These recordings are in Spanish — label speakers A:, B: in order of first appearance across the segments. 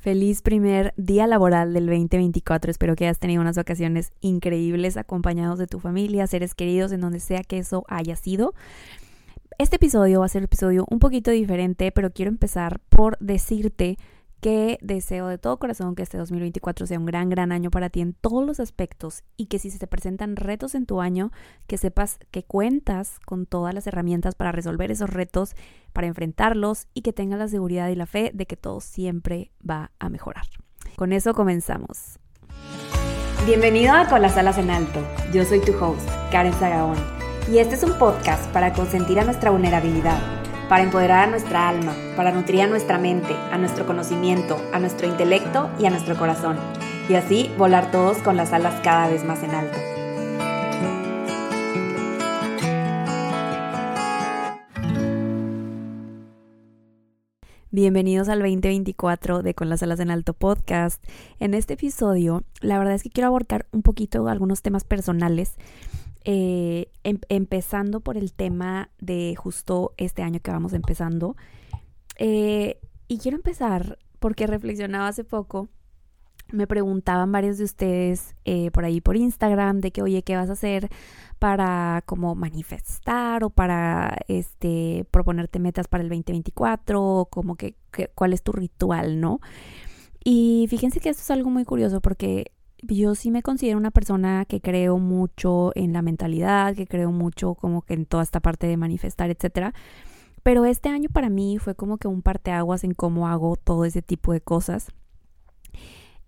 A: Feliz primer día laboral del 2024. Espero que hayas tenido unas vacaciones increíbles acompañados de tu familia, seres queridos, en donde sea que eso haya sido. Este episodio va a ser un episodio un poquito diferente, pero quiero empezar por decirte que deseo de todo corazón que este 2024 sea un gran, gran año para ti en todos los aspectos y que si se te presentan retos en tu año, que sepas que cuentas con todas las herramientas para resolver esos retos, para enfrentarlos y que tengas la seguridad y la fe de que todo siempre va a mejorar. Con eso comenzamos.
B: Bienvenido a Con las alas en alto. Yo soy tu host, Karen Zagaón, y este es un podcast para consentir a nuestra vulnerabilidad para empoderar a nuestra alma, para nutrir a nuestra mente, a nuestro conocimiento, a nuestro intelecto y a nuestro corazón, y así volar todos con las alas cada vez más en alto.
A: Bienvenidos al 2024 de Con las alas en alto podcast. En este episodio, la verdad es que quiero abordar un poquito algunos temas personales eh, em, empezando por el tema de justo este año que vamos empezando. Eh, y quiero empezar porque reflexionaba hace poco. Me preguntaban varios de ustedes eh, por ahí por Instagram de que, oye, ¿qué vas a hacer para como manifestar o para este proponerte metas para el 2024? Como que, que cuál es tu ritual, ¿no? Y fíjense que esto es algo muy curioso porque yo sí me considero una persona que creo mucho en la mentalidad, que creo mucho como que en toda esta parte de manifestar, etcétera. Pero este año para mí fue como que un parteaguas en cómo hago todo ese tipo de cosas.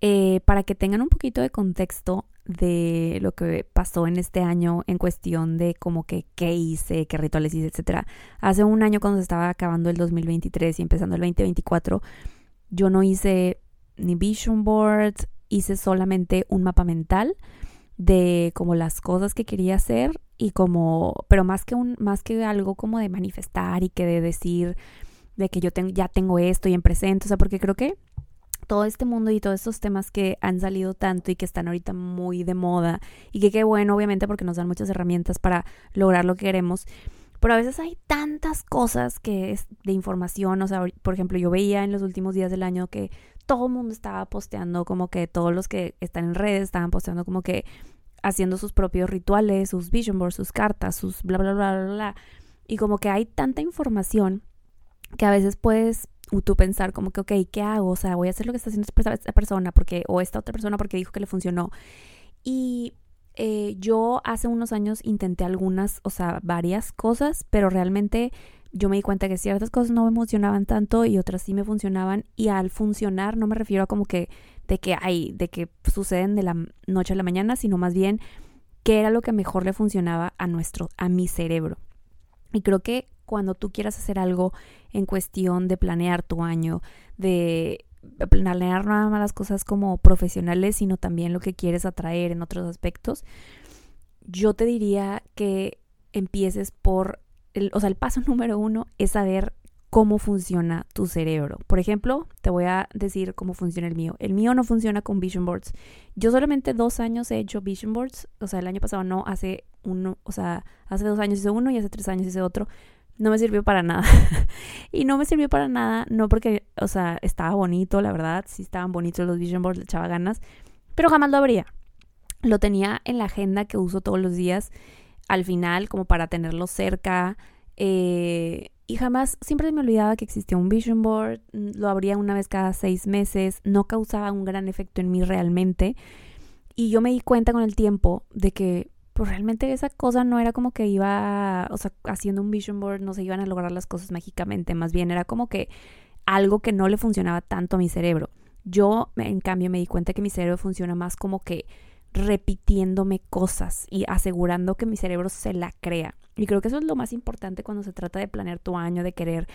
A: Eh, para que tengan un poquito de contexto de lo que pasó en este año en cuestión de como que qué hice, qué rituales hice, etcétera. Hace un año cuando se estaba acabando el 2023 y empezando el 2024, yo no hice ni vision boards, hice solamente un mapa mental de como las cosas que quería hacer y como, pero más que un, más que algo como de manifestar y que de decir de que yo ya tengo esto y en presente, o sea, porque creo que todo este mundo y todos estos temas que han salido tanto y que están ahorita muy de moda y que qué bueno, obviamente, porque nos dan muchas herramientas para lograr lo que queremos. Pero a veces hay tantas cosas que es de información, o sea, por ejemplo, yo veía en los últimos días del año que todo el mundo estaba posteando como que todos los que están en redes estaban posteando como que haciendo sus propios rituales, sus vision boards, sus cartas, sus bla, bla, bla, bla, bla. Y como que hay tanta información que a veces puedes tú pensar como que, ok, ¿qué hago? O sea, voy a hacer lo que está haciendo esta persona porque, o esta otra persona porque dijo que le funcionó. Y eh, yo hace unos años intenté algunas, o sea, varias cosas, pero realmente yo me di cuenta que ciertas cosas no me funcionaban tanto y otras sí me funcionaban y al funcionar no me refiero a como que de que hay de que suceden de la noche a la mañana, sino más bien qué era lo que mejor le funcionaba a nuestro a mi cerebro. Y creo que cuando tú quieras hacer algo en cuestión de planear tu año, de planear nada más las cosas como profesionales, sino también lo que quieres atraer en otros aspectos, yo te diría que empieces por o sea, el paso número uno es saber cómo funciona tu cerebro. Por ejemplo, te voy a decir cómo funciona el mío. El mío no funciona con vision boards. Yo solamente dos años he hecho vision boards. O sea, el año pasado no, hace uno, o sea, hace dos años hice uno y hace tres años hice otro. No me sirvió para nada. y no me sirvió para nada, no porque, o sea, estaba bonito, la verdad. Sí estaban bonitos los vision boards, le echaba ganas. Pero jamás lo abría. Lo tenía en la agenda que uso todos los días al final como para tenerlo cerca. Eh, y jamás, siempre me olvidaba que existía un vision board, lo abría una vez cada seis meses, no causaba un gran efecto en mí realmente. Y yo me di cuenta con el tiempo de que pues realmente esa cosa no era como que iba, o sea, haciendo un vision board no se iban a lograr las cosas mágicamente, más bien era como que algo que no le funcionaba tanto a mi cerebro. Yo, en cambio, me di cuenta que mi cerebro funciona más como que repitiéndome cosas y asegurando que mi cerebro se la crea. Y creo que eso es lo más importante cuando se trata de planear tu año, de querer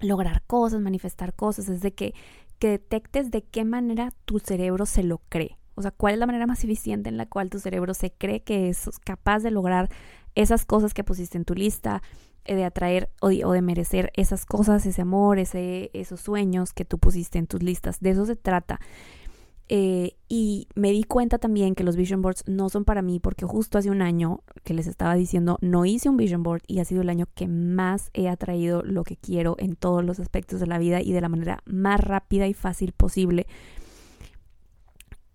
A: lograr cosas, manifestar cosas, es de que, que detectes de qué manera tu cerebro se lo cree. O sea, cuál es la manera más eficiente en la cual tu cerebro se cree que es capaz de lograr esas cosas que pusiste en tu lista, eh, de atraer o de, o de merecer esas cosas, ese amor, ese, esos sueños que tú pusiste en tus listas. De eso se trata. Eh, y me di cuenta también que los vision boards no son para mí porque justo hace un año que les estaba diciendo no hice un vision board y ha sido el año que más he atraído lo que quiero en todos los aspectos de la vida y de la manera más rápida y fácil posible.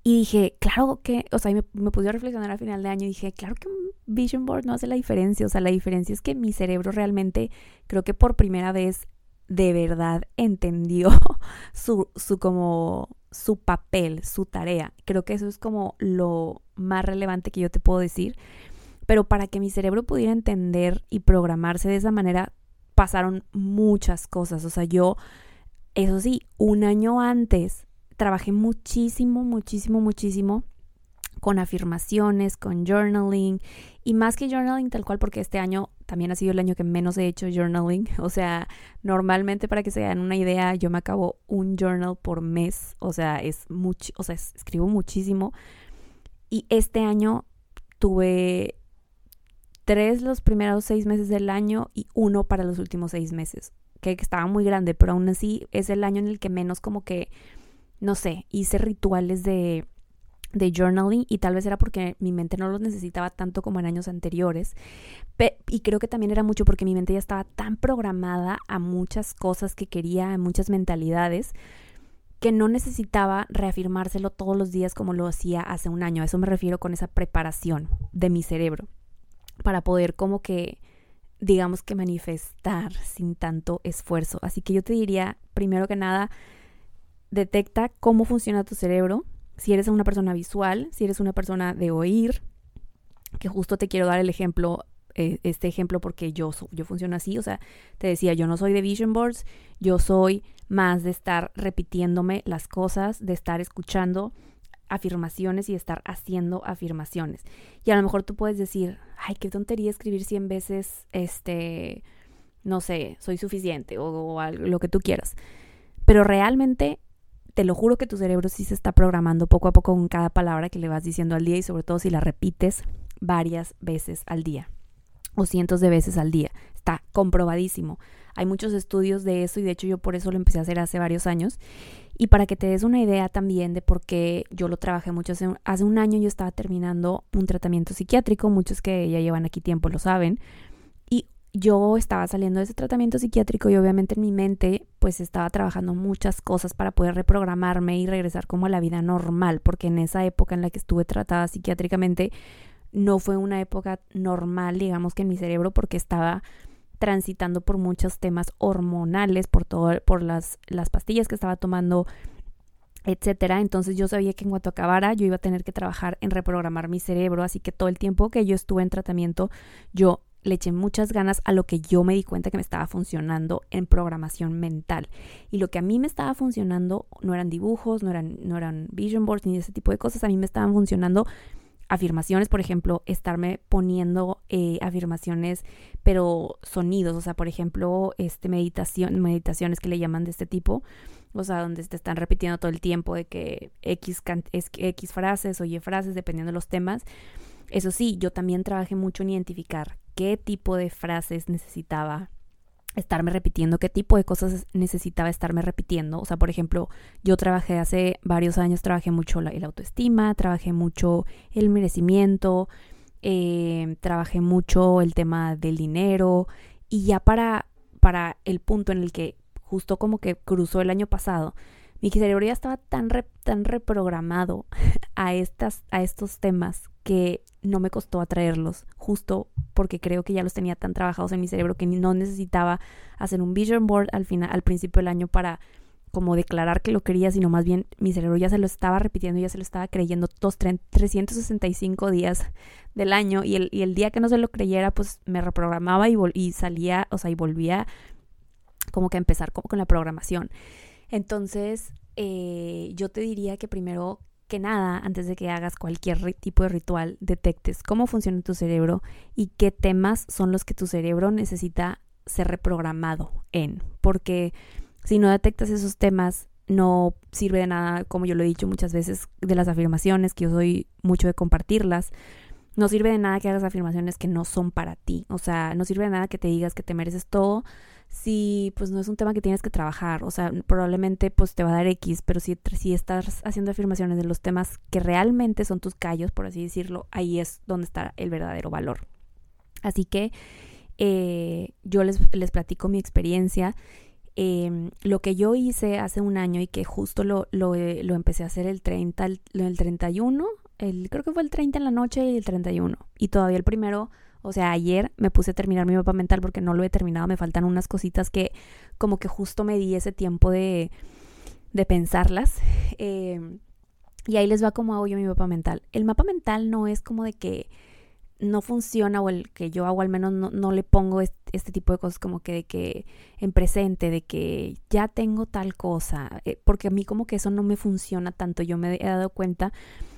A: Y dije, claro que, o sea, me, me pude reflexionar al final de año y dije, claro que un vision board no hace la diferencia. O sea, la diferencia es que mi cerebro realmente, creo que por primera vez, de verdad entendió su, su como su papel, su tarea. Creo que eso es como lo más relevante que yo te puedo decir. Pero para que mi cerebro pudiera entender y programarse de esa manera, pasaron muchas cosas. O sea, yo, eso sí, un año antes trabajé muchísimo, muchísimo, muchísimo con afirmaciones, con journaling y más que journaling tal cual porque este año también ha sido el año que menos he hecho journaling. O sea, normalmente para que se den una idea, yo me acabo un journal por mes. O sea, es mucho, o sea, escribo muchísimo. Y este año tuve tres los primeros seis meses del año y uno para los últimos seis meses. Que estaba muy grande, pero aún así es el año en el que menos como que, no sé, hice rituales de de journaling y tal vez era porque mi mente no los necesitaba tanto como en años anteriores. y creo que también era mucho porque mi mente ya estaba tan programada a muchas cosas que quería, a muchas mentalidades, que no necesitaba reafirmárselo todos los días como lo hacía hace un año. A eso me refiero con esa preparación de mi cerebro para poder como que digamos que manifestar sin tanto esfuerzo. Así que yo te diría, primero que nada, detecta cómo funciona tu cerebro, si eres una persona visual, si eres una persona de oír, que justo te quiero dar el ejemplo, eh, este ejemplo porque yo, yo funciono así, o sea, te decía, yo no soy de vision boards, yo soy más de estar repitiéndome las cosas, de estar escuchando afirmaciones y estar haciendo afirmaciones. Y a lo mejor tú puedes decir, ay, qué tontería escribir 100 veces, este, no sé, soy suficiente o, o lo que tú quieras. Pero realmente te lo juro que tu cerebro sí se está programando poco a poco con cada palabra que le vas diciendo al día y sobre todo si la repites varias veces al día o cientos de veces al día. Está comprobadísimo. Hay muchos estudios de eso y de hecho yo por eso lo empecé a hacer hace varios años. Y para que te des una idea también de por qué yo lo trabajé mucho, hace un, hace un año yo estaba terminando un tratamiento psiquiátrico, muchos que ya llevan aquí tiempo lo saben, yo estaba saliendo de ese tratamiento psiquiátrico y obviamente en mi mente pues estaba trabajando muchas cosas para poder reprogramarme y regresar como a la vida normal, porque en esa época en la que estuve tratada psiquiátricamente no fue una época normal, digamos que en mi cerebro, porque estaba transitando por muchos temas hormonales, por todo, por las, las pastillas que estaba tomando, etcétera. Entonces yo sabía que en cuanto acabara yo iba a tener que trabajar en reprogramar mi cerebro, así que todo el tiempo que yo estuve en tratamiento yo le eché muchas ganas a lo que yo me di cuenta que me estaba funcionando en programación mental. Y lo que a mí me estaba funcionando no eran dibujos, no eran, no eran vision boards ni ese tipo de cosas. A mí me estaban funcionando afirmaciones, por ejemplo, estarme poniendo eh, afirmaciones, pero sonidos, o sea, por ejemplo, este meditación, meditaciones que le llaman de este tipo, o sea, donde te están repitiendo todo el tiempo de que X, X frases o Y frases, dependiendo de los temas. Eso sí, yo también trabajé mucho en identificar qué tipo de frases necesitaba estarme repitiendo, qué tipo de cosas necesitaba estarme repitiendo. O sea, por ejemplo, yo trabajé hace varios años, trabajé mucho la, el autoestima, trabajé mucho el merecimiento, eh, trabajé mucho el tema del dinero y ya para, para el punto en el que justo como que cruzó el año pasado, mi cerebro ya estaba tan, tan reprogramado a, estas, a estos temas que no me costó atraerlos, justo porque creo que ya los tenía tan trabajados en mi cerebro que no necesitaba hacer un vision board al final, al principio del año para como declarar que lo quería, sino más bien mi cerebro ya se lo estaba repitiendo, ya se lo estaba creyendo todos 365 días del año y el, día que no se lo creyera, pues me reprogramaba y, y salía, o sea, y volvía como que a empezar como con la programación. Entonces, eh, yo te diría que primero nada, antes de que hagas cualquier tipo de ritual, detectes cómo funciona tu cerebro y qué temas son los que tu cerebro necesita ser reprogramado en. Porque si no detectas esos temas, no sirve de nada, como yo lo he dicho muchas veces, de las afirmaciones, que yo soy mucho de compartirlas. No sirve de nada que hagas afirmaciones que no son para ti. O sea, no sirve de nada que te digas que te mereces todo si pues no es un tema que tienes que trabajar, o sea, probablemente pues te va a dar X, pero si, si estás haciendo afirmaciones de los temas que realmente son tus callos, por así decirlo, ahí es donde está el verdadero valor. Así que eh, yo les, les, platico mi experiencia. Em, lo que yo hice hace un año y que justo lo, lo, eh, lo empecé a hacer el 30, el, el 31, el, creo que fue el 30 en la noche y el 31. Y todavía el primero o sea, ayer me puse a terminar mi mapa mental porque no lo he terminado, me faltan unas cositas que como que justo me di ese tiempo de, de pensarlas. Em, y ahí les va como hago yo mi mapa mental. El mapa mental no es como de que no funciona o el que yo hago al menos no, le pongo este, tipo de cosas como que de que en presente, de que ya tengo tal cosa, eh, porque a mí como que eso no me funciona tanto, yo me he dado cuenta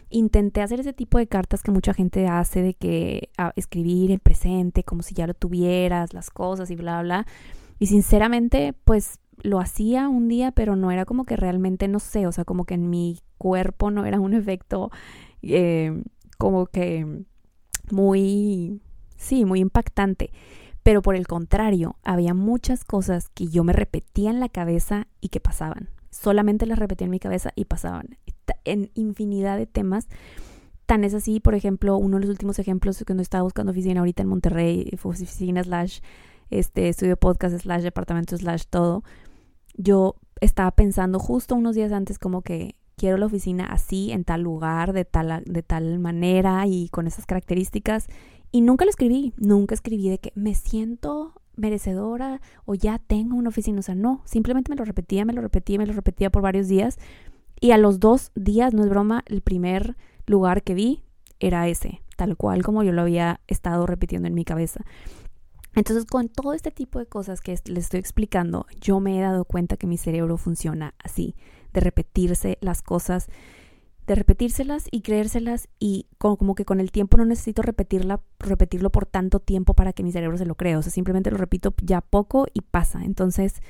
A: intenté hacer ese tipo de cartas que mucha gente hace de que escribir en presente como si ya lo tuvieras, las cosas y bla, bla. Y sinceramente, pues lo hacía un día, pero no era como que realmente, no sé, o sea, como que en mi cuerpo no era un efecto eh, como que muy, sí, muy impactante. Pero por el contrario, había muchas cosas que yo me repetía en la cabeza y que pasaban. Solamente las repetía en mi cabeza y pasaban en infinidad de temas. Tan es así, por ejemplo, uno de los últimos ejemplos cuando estaba buscando oficina ahorita en Monterrey, oficina slash este estudio podcast slash departamento slash todo. Yo estaba pensando justo unos días antes como que quiero la oficina así, en tal lugar, de tal, de tal manera y con esas características. Y nunca lo escribí, nunca escribí de que me siento merecedora o ya tengo una oficina. O sea, no, simplemente me lo repetía, me lo repetía, me lo repetía por varios días y a los dos días, no es broma, el primer lugar que vi era ese, tal cual como yo lo había estado repitiendo en mi cabeza. Entonces, con todo este tipo de cosas que les estoy explicando, yo me he dado cuenta que mi cerebro funciona así, de repetirse las cosas, de repetírselas y creérselas y como, que con el tiempo no necesito repetirla, repetirlo por tanto tiempo para que mi cerebro se lo crea, o sea, simplemente lo repito ya poco y pasa. Entonces,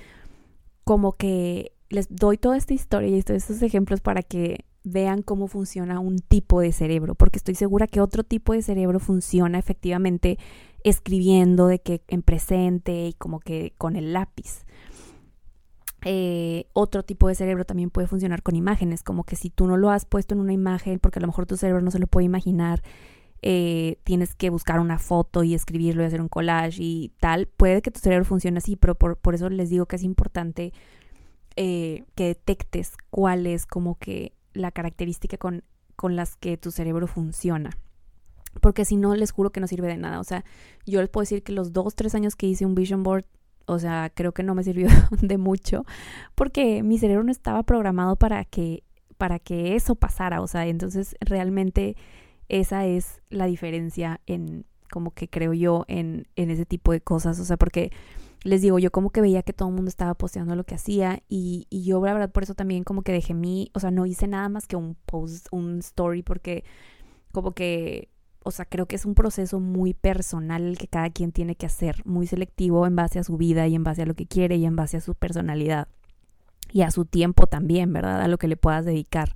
A: como que les doy toda esta historia y estos ejemplos para que vean cómo funciona un tipo de cerebro, porque estoy segura que otro tipo de cerebro funciona efectivamente escribiendo de que en presente y como que con el lápiz. Eh, otro tipo de cerebro también puede funcionar con imágenes, como que si tú no lo has puesto en una imagen, porque a lo mejor tu cerebro no se lo puede imaginar, eh, tienes que buscar una foto y escribirlo y hacer un collage y tal, puede que tu cerebro funcione así, pero por eso les digo que es importante eh, que detectes cuál es como que la característica con, con las que tu cerebro funciona. Porque si no, les juro que no sirve de nada. O sea, yo les puedo decir que los dos, tres años que hice un vision board, o sea, creo que no me sirvió de mucho. Porque mi cerebro no estaba programado para que, para que eso pasara. O sea, entonces realmente esa es la diferencia en, como que creo yo, en, en ese tipo de cosas. O sea, porque les digo, yo como que veía que todo el mundo estaba posteando lo que hacía y, y yo la verdad por eso también como que dejé mi, o sea, no hice nada más que un post, un story porque como que, o sea, creo que es un proceso muy personal el que cada quien tiene que hacer, muy selectivo en base a su vida y en base a lo que quiere y en base a su personalidad y a su tiempo también, ¿verdad? A lo que le puedas dedicar.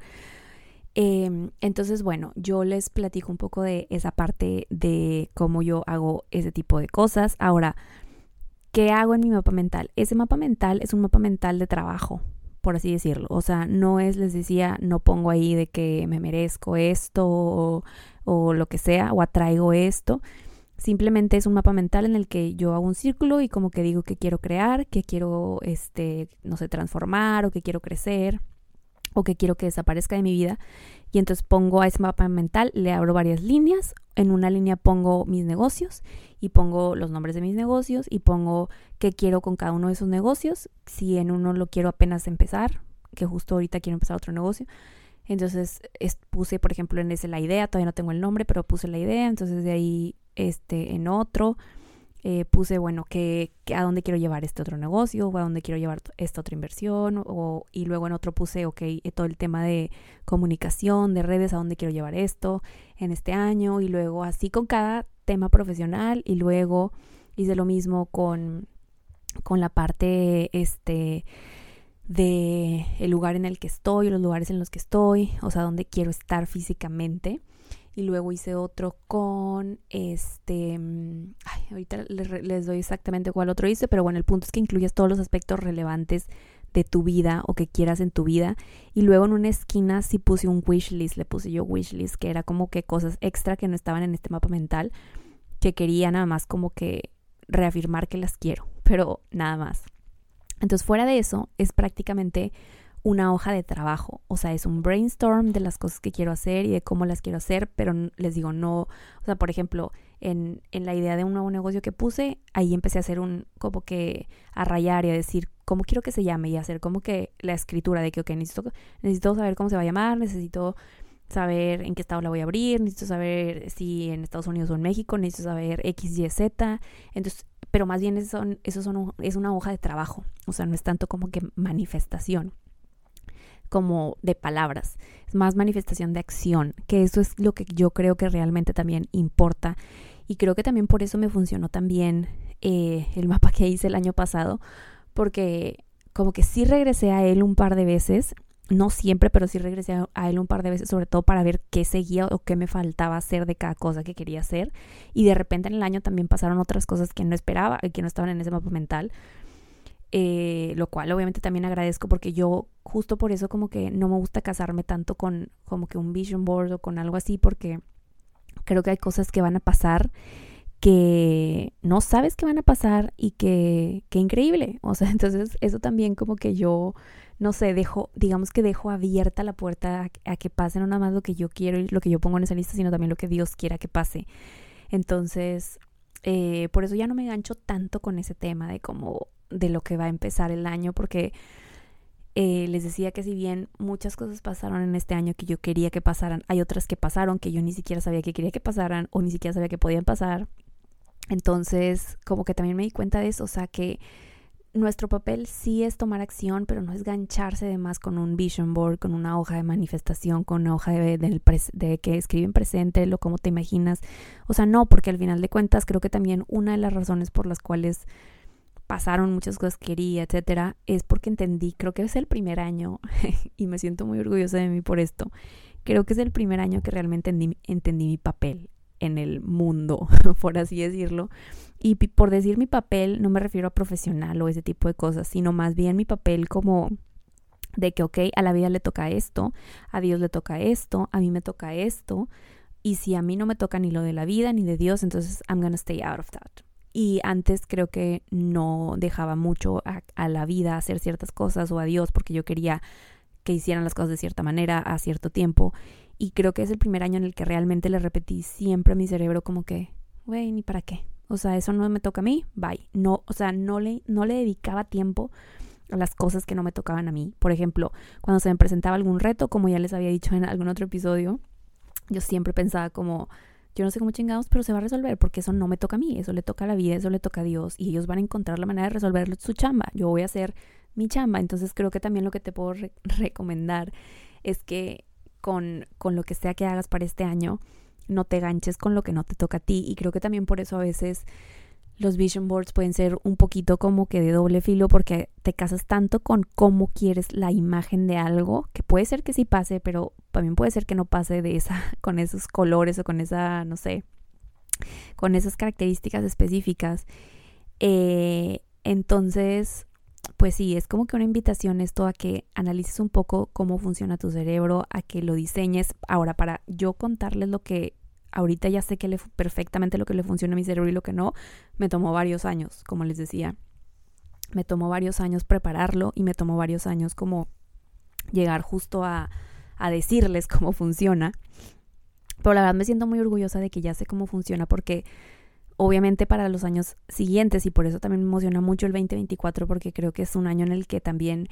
A: Em, entonces, bueno, yo les platico un poco de esa parte de cómo yo hago ese tipo de cosas. Ahora, ¿Qué hago en mi mapa mental? Ese mapa mental es un mapa mental de trabajo, por así decirlo. O sea, no es, les decía, no pongo ahí de que me merezco esto o, lo que sea, o atraigo esto. Simplemente es un mapa mental en el que yo hago un círculo y como que digo que quiero crear, que quiero, este, no sé, transformar o que quiero crecer o que quiero que desaparezca de mi vida. Y entonces pongo a ese mapa mental, le abro varias líneas. En una línea pongo mis negocios y pongo los nombres de mis negocios y pongo qué quiero con cada uno de esos negocios. Si en uno lo quiero apenas empezar, que justo ahorita quiero empezar otro negocio. Entonces puse, por ejemplo, en ese la idea, todavía no tengo el nombre, pero puse la idea. Entonces de ahí este, en otro eh, puse, bueno, que, a dónde quiero llevar este otro negocio, o a dónde quiero llevar esta otra inversión, o, y luego en otro puse, ok, eh, todo el tema de comunicación, de redes, a dónde quiero llevar esto en este año, y luego así con cada tema profesional, y luego hice lo mismo con, con la parte, este, de el lugar en el que estoy, los lugares en los que estoy, o sea, dónde quiero estar físicamente. Y luego hice otro con este, mm, ay, ahorita les, doy exactamente cuál otro hice, pero bueno, el punto es que incluyes todos los aspectos relevantes de tu vida o que quieras en tu vida. Y luego en una esquina sí puse un wish list, le puse yo wish list, que era como que cosas extra que no estaban en este mapa mental, que quería nada más como que reafirmar que las quiero, pero nada más. Entonces fuera de eso es prácticamente una hoja de trabajo, o sea, es un brainstorm de las cosas que quiero hacer y de cómo las quiero hacer, pero les digo, no, o sea, por ejemplo, en, en la idea de un nuevo negocio que puse, ahí empecé a hacer un, como que a rayar y a decir cómo quiero que se llame y hacer como que la escritura de que, ok, necesito, necesito saber cómo se va a llamar, necesito saber en qué estado la voy a abrir, necesito saber si en Estados Unidos o en México, necesito saber X, Y, Z, entonces, pero más bien eso, eso son, es una hoja de trabajo, o sea, no es tanto como que manifestación como de palabras, es más manifestación de acción, que eso es lo que yo creo que realmente también importa y creo que también por eso me funcionó también eh, el mapa que hice el año pasado, porque como que sí regresé a él un par de veces, no siempre, pero sí regresé a él un par de veces, sobre todo para ver qué seguía o qué me faltaba hacer de cada cosa que quería hacer. Y de repente en el año también pasaron otras cosas que no esperaba y que no estaban en ese mapa mental. Eh, lo cual obviamente también agradezco porque yo justo por eso como que no me gusta casarme tanto con como que un vision board o con algo así porque creo que hay cosas que van a pasar que no sabes que van a pasar y que, que increíble. O sea, entonces eso también como que yo, no sé, dejo, digamos que dejo abierta la puerta a, que pase no nada más lo que yo quiero y lo que yo pongo en esa lista, sino también lo que Dios quiera que pase. Entonces, eh, por eso ya no me gancho tanto con ese tema de cómo de lo que va a empezar el año, porque eh, les decía que si bien muchas cosas pasaron en este año que yo quería que pasaran, hay otras que pasaron que yo ni siquiera sabía que quería que pasaran o ni siquiera sabía que podían pasar. Entonces, como que también me di cuenta de eso, o sea que nuestro papel sí es tomar acción, pero no es gancharse de más con un vision board, con una hoja de manifestación, con una hoja de, de, de que escriben presente, lo como te imaginas. O sea, no, porque al final de cuentas creo que también una de las razones por las cuales pasaron muchas cosas que quería, etcétera, es porque entendí, creo que es el primer año, y me siento muy orgullosa de mí por esto, creo que es el primer año que realmente entendí, mi papel en el mundo, por así decirlo. Y por decir mi papel no me refiero a profesional o ese tipo de cosas, sino más bien mi papel como de que, ok, a la vida le toca esto, a Dios le toca esto, a mí me toca esto, y si a mí no me toca ni lo de la vida ni de Dios, entonces I'm gonna stay out of that. Y antes creo que no dejaba mucho a, la vida hacer ciertas cosas o a Dios porque yo quería que hicieran las cosas de cierta manera a cierto tiempo. Y creo que es el primer año en el que realmente le repetí siempre a mi cerebro como que, güey, ni para qué. O sea, eso no me toca a mí, bye. No, o sea, no le, no le dedicaba tiempo a las cosas que no me tocaban a mí. Por ejemplo, cuando se me presentaba algún reto, como ya les había dicho en algún otro episodio, yo siempre pensaba como, yo no sé cómo chingados, pero se va a resolver porque eso no me toca a mí, eso le toca a la vida, eso le toca a Dios y ellos van a encontrar la manera de resolver su chamba. Yo voy a hacer mi chamba, entonces creo que también lo que te puedo recomendar es que con, con lo que sea que hagas para este año, no te ganches con lo que no te toca a ti y creo que también por eso a veces los vision boards pueden ser un poquito como que de doble filo porque te casas tanto con cómo quieres la imagen de algo, que puede ser que sí pase, pero también puede ser que no pase de esa, con esos colores o con esa, no sé, con esas características específicas. Eh, entonces, pues sí, es como que una invitación esto a que analices un poco cómo funciona tu cerebro, a que lo diseñes. Ahora, para yo contarles lo que ahorita ya sé que le, perfectamente lo que le funciona a mi cerebro y lo que no, me tomó varios años, como les decía. Me tomó varios años prepararlo y me tomó varios años como llegar justo a, a decirles cómo funciona. Pero la verdad me siento muy orgullosa de que ya sé cómo funciona porque obviamente para los años siguientes y por eso también me emociona mucho el 2024 porque creo que es un año en el que también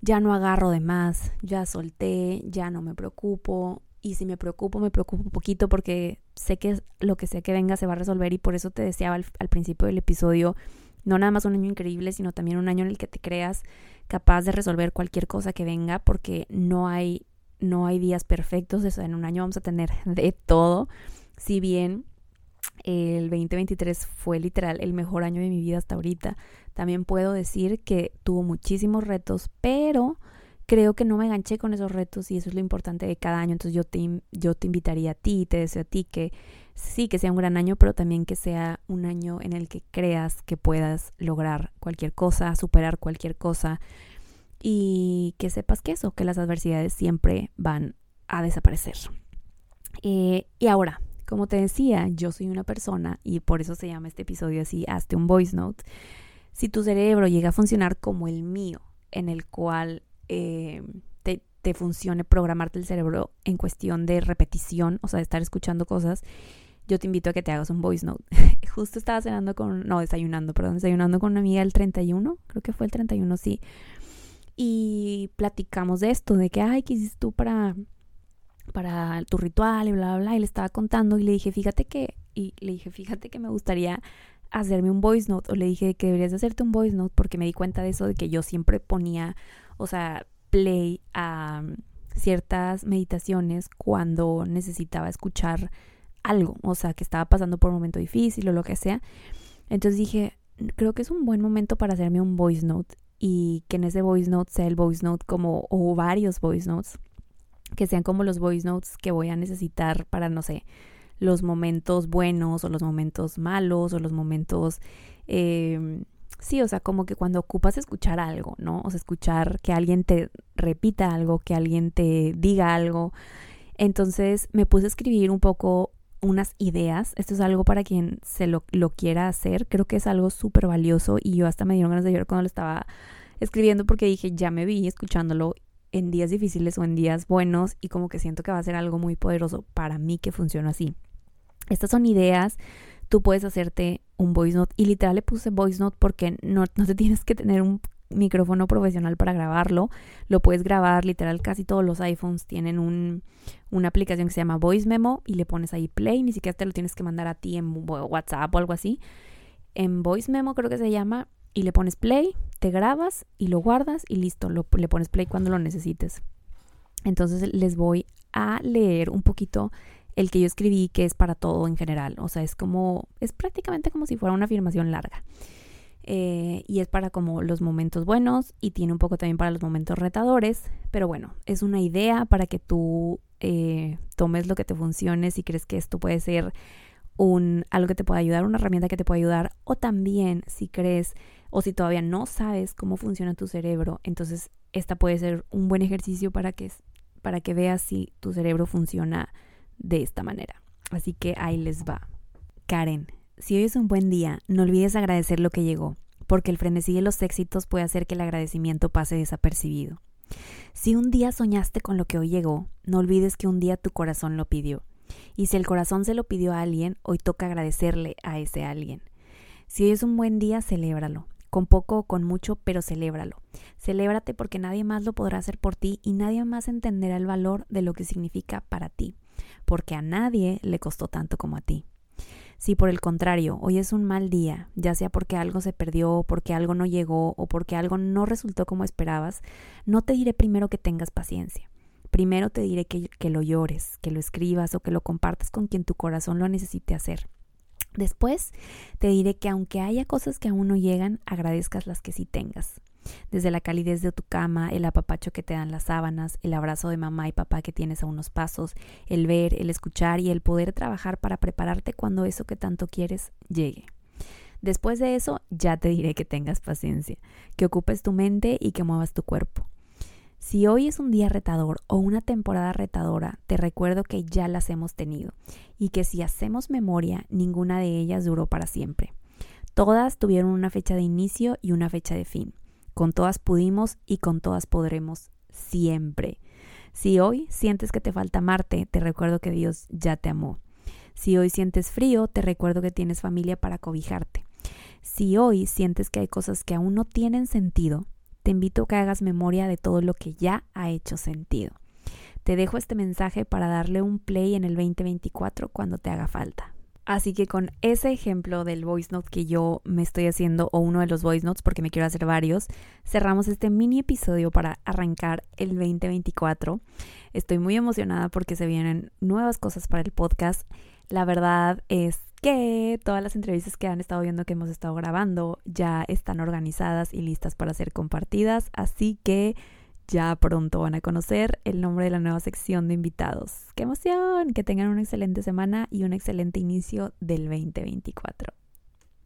A: ya no agarro de más, ya solté, ya no me preocupo, y si me preocupo, me preocupo un poquito porque sé que lo que sea que venga se va a resolver y por eso te deseaba al, principio del episodio no nada más un año increíble, sino también un año en el que te creas capaz de resolver cualquier cosa que venga porque no hay no hay días perfectos, o en un año vamos a tener de todo. Si bien el 2023 fue literal el mejor año de mi vida hasta ahorita, también puedo decir que tuvo muchísimos retos, pero creo que no me enganché con esos retos y eso es lo importante de cada año. Entonces yo te, yo te invitaría a ti, te deseo a ti que sí, que sea un gran año, pero también que sea un año en el que creas que puedas lograr cualquier cosa, superar cualquier cosa y que sepas que eso, que las adversidades siempre van a desaparecer. Eh, y ahora, como te decía, yo soy una persona y por eso se llama este episodio así, hazte un voice note. Si tu cerebro llega a funcionar como el mío, en el cual eh, te, funcione programarte el cerebro en cuestión de repetición, o sea, de estar escuchando cosas, yo te invito a que te hagas un voice note. Justo estaba cenando con, no, desayunando, perdón, desayunando con una amiga el 31, creo que fue el 31, sí. Y platicamos de esto, de que, ay, ¿qué hiciste tú para, para tu ritual y bla, bla, bla? Y le estaba contando y le dije, fíjate que, y le dije, fíjate que me gustaría hacerme un voice note. O le dije que deberías hacerte un voice note porque me di cuenta de eso, de que yo siempre ponía, o sea, play a ciertas meditaciones cuando necesitaba escuchar algo, o sea, que estaba pasando por un momento difícil o lo que sea. Entonces dije, creo que es un buen momento para hacerme un voice note y que en ese voice note sea el voice note como, o varios voice notes, que sean como los voice notes que voy a necesitar para, no sé, los momentos buenos o los momentos malos o los momentos... Eh, sí, o sea, como que cuando ocupas escuchar algo, ¿no? O sea, escuchar que alguien te repita algo, que alguien te diga algo. Entonces me puse a escribir un poco unas ideas. Esto es algo para quien se lo, lo quiera hacer. Creo que es algo súper valioso y yo hasta me dieron ganas de llorar cuando lo estaba escribiendo porque dije, ya me vi escuchándolo en días difíciles o en días buenos y como que siento que va a ser algo muy poderoso para mí que funciona así. Estas son ideas, tú puedes hacerte un voice note y literal le puse voice note porque no, no te tienes que tener un micrófono profesional para grabarlo. Lo puedes grabar, literal, casi todos los iPhones tienen un, una aplicación que se llama Voice Memo y le pones ahí play, ni siquiera te lo tienes que mandar a ti en WhatsApp o algo así. En Voice Memo creo que se llama y le pones play, te grabas y lo guardas y listo, lo, le pones play cuando lo necesites. Entonces les voy a leer un poquito el que yo escribí que es para todo en general, o sea, es como, es prácticamente como si fuera una afirmación larga. Eh, y es para como los momentos buenos y tiene un poco también para los momentos retadores, pero bueno, es una idea para que tú eh, tomes lo que te funcione si crees que esto puede ser un, algo que te pueda ayudar, una herramienta que te pueda ayudar, o también si crees o si todavía no sabes cómo funciona tu cerebro, entonces esta puede ser un buen ejercicio para que, para que veas si tu cerebro funciona de esta manera. Así que ahí les va. Karen, si hoy es un buen día, no olvides agradecer lo que llegó, porque el frenesí de los éxitos puede hacer que el agradecimiento pase desapercibido. Si un día soñaste con lo que hoy llegó, no olvides que un día tu corazón lo pidió. Y si el corazón se lo pidió a alguien, hoy toca agradecerle a ese alguien. Si hoy es un buen día, celébralo. Con poco o con mucho, pero celébralo. Celébrate porque nadie más lo podrá hacer por ti y nadie más entenderá el valor de lo que significa para ti, porque a nadie le costó tanto como a ti. Si por el contrario hoy es un mal día, ya sea porque algo se perdió, porque algo no llegó o porque algo no resultó como esperabas, no te diré primero que tengas paciencia. Primero te diré que, lo llores, que lo escribas o que lo compartas con quien tu corazón lo necesite hacer. Después te diré que aunque haya cosas que aún no llegan, agradezcas las que sí tengas desde la calidez de tu cama, el apapacho que te dan las sábanas, el abrazo de mamá y papá que tienes a unos pasos, el ver, el escuchar y el poder trabajar para prepararte cuando eso que tanto quieres llegue. Después de eso, ya te diré que tengas paciencia, que ocupes tu mente y que muevas tu cuerpo. Si hoy es un día retador o una temporada retadora, te recuerdo que ya las hemos tenido y que si hacemos memoria, ninguna de ellas duró para siempre. Todas tuvieron una fecha de inicio y una fecha de fin. Con todas pudimos y con todas podremos siempre. Si hoy sientes que te falta amarte, te recuerdo que Dios ya te amó. Si hoy sientes frío, te recuerdo que tienes familia para cobijarte. Si hoy sientes que hay cosas que aún no tienen sentido, te invito a que hagas memoria de todo lo que ya ha hecho sentido. Te dejo este mensaje para darle un play en el 2024 cuando te haga falta. Así que con ese ejemplo del voice note que yo me estoy haciendo, o uno de los voice notes, porque me quiero hacer varios, cerramos este mini episodio para arrancar el 2024. Estoy muy emocionada porque se vienen nuevas cosas para el podcast. La verdad es que todas las entrevistas que han estado viendo que hemos estado grabando ya están organizadas y listas para ser compartidas. Así que ya pronto van a conocer el nombre de la nueva sección de invitados. ¡Qué emoción! Que tengan una excelente semana y un excelente inicio del 2024.